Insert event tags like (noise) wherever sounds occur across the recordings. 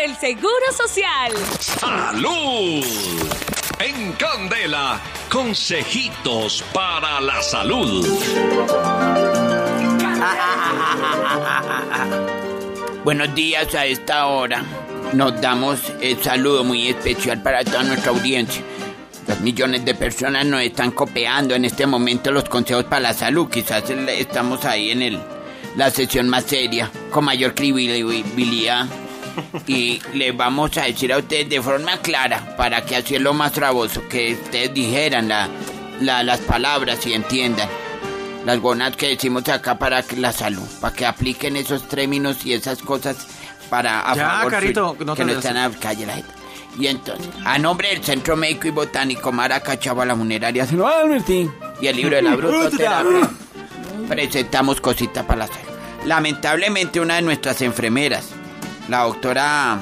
por el Seguro Social. ¡Salud! En Candela, consejitos para la salud. (laughs) Buenos días a esta hora. Nos damos el saludo muy especial para toda nuestra audiencia. Dos millones de personas nos están copiando en este momento los consejos para la salud. Quizás estamos ahí en el, la sesión más seria, con mayor credibilidad. Y les vamos a decir a ustedes de forma clara, para que así es lo más traboso, que ustedes dijeran la, la- las palabras y entiendan las gonas que decimos acá para que la salud, para que apliquen esos términos y esas cosas para a Ya, favor Carito, suyo, no que no están a calle la gente. Y entonces, a nombre del Centro Médico y Botánico Maraca Chava la Funeraria y el libro de la (laughs) brutoterapia, presentamos cositas para la salud. Lamentablemente una de nuestras enfermeras, la doctora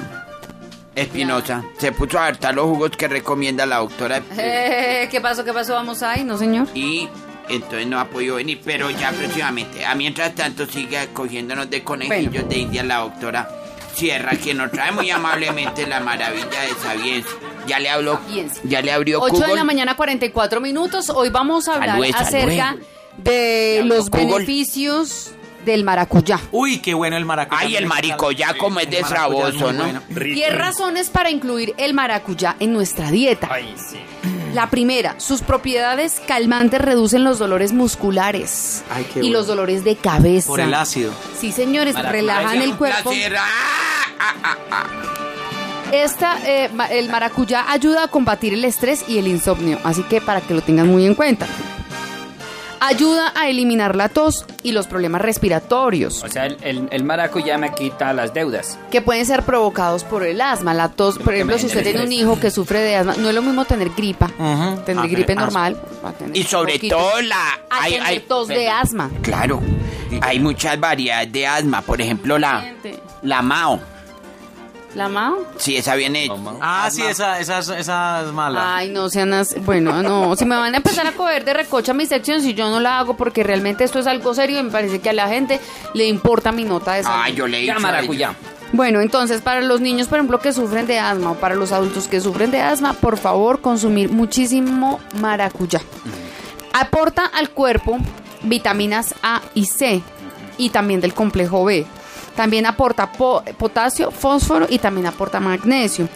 Espinosa, se puso a hartar los jugos que recomienda la doctora Eh, ¿Qué pasó? ¿Qué pasó? Vamos ahí, ¿no, señor? y entonces no ha podido venir, pero ya próximamente. A mientras tanto sigue cogiéndonos de conejillos de India la doctora Sierra, que nos trae muy amablemente la maravilla de Sabienza. Ya le habló, Sapienza. ya le abrió 8 de la mañana, 44 minutos. Hoy vamos a hablar acerca de los Google. beneficios del maracuyá. Uy, qué bueno el maracuyá. Ay, el maricuyá como es desraboso, muy ¿no? bueno. 10 razones para incluir el maracuyá en nuestra dieta. La primera, sus propiedades calmantes reducen los dolores musculares Ay, qué y bueno. los dolores de cabeza. Por el ácido. Sí, señores, relajan el cuerpo. Ah, ah, ah, Esta, eh, el maracuyá ayuda a combatir el estrés y el insomnio, así que para que lo tengan muy en cuenta. Ayuda a eliminar la tos y los problemas respiratorios, O sea, el, el, el maracuyá me quita las deudas. que pueden ser provocados por el asma. La tos, por ejemplo, si usted tiene un hijo que sufre de asma, no es lo mismo tener gripa, Ujú. tener Ah, gripe normal, va a tener Y sobre poquito, todo la... hay- tener hay- tos de asma. Claro, hay muchas variedades de asma. Por ejemplo, la, la MAO. ¿La mao? Sí, esa viene... Ah, sí, esa, esa, esa es mala. Ay, no sean as- Bueno, no, si me van a empezar a coger de recocha mi sección, si yo no la hago porque realmente esto es algo serio y me parece que a la gente le importa mi nota de salud. Ay, yo le he dicho maracuyá. Bueno, entonces para los niños, por ejemplo, que sufren de asma o para los adultos que sufren de asma, por favor, consumir muchísimo maracuyá. Aporta al cuerpo vitaminas A y C y también del complejo B. También aporta po- potasio, fósforo y también aporta magnesio.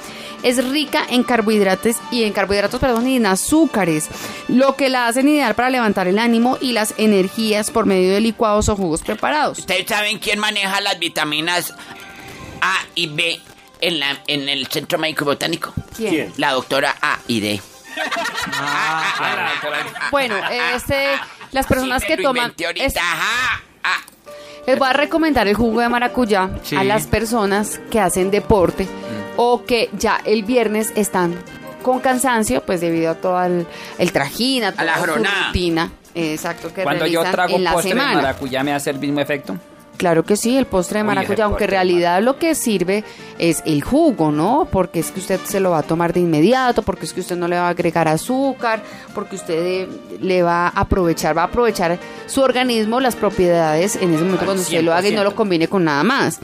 Es rica en carbohidratos y en carbohidratos, perdón, y en azúcares, lo que la hacen ideal para levantar el ánimo y las energías por medio de licuados o jugos preparados. ¿Ustedes saben quién maneja las vitaminas A y B en, la, en el Centro Médico Botánico? ¿Quién? La doctora A y D. Bueno, este, las personas Sí, que toman... es- ajá. Ah, les voy a recomendar el jugo de maracuyá Sí. a las personas que hacen deporte o que ya el viernes están con cansancio, pues debido a todo el, el trajín, a toda la rutina. Exacto, que Cuando yo trago en la postre de maracuyá, ¿me hace el mismo efecto? Claro que sí, el postre de Uy, maracuyá, aunque en realidad lo que sirve es el jugo, ¿no? Porque es que usted se lo va a tomar de inmediato, porque es que usted no le va a agregar azúcar, porque usted eh, le va a aprovechar, va a aprovechar su organismo, las propiedades en ese momento cuando usted lo haga y no 100%. lo combine con nada más.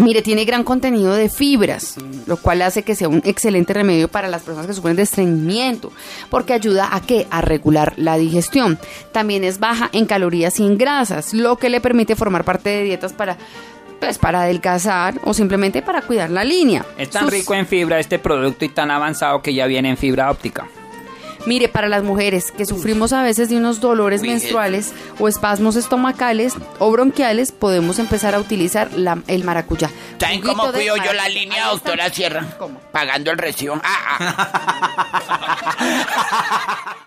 Mire, tiene gran contenido de fibras, lo cual hace que sea un excelente remedio para las personas que sufren de estreñimiento, porque ayuda a qué? A regular la digestión. También es baja en calorías y en grasas, lo que le permite formar parte de dietas para pues para adelgazar o simplemente para cuidar la línea. Es tan Sus- rico en fibra este producto y tan avanzado que ya viene en fibra óptica. Mire, para las mujeres que sufrimos a veces de unos dolores menstruales o espasmos estomacales o bronquiales, podemos empezar a utilizar la- el maracuyá. ¿Saben cómo cuido yo la línea, doctora Sierra? ¿Cómo? Pagando el recibo. Ah, ah. (laughs)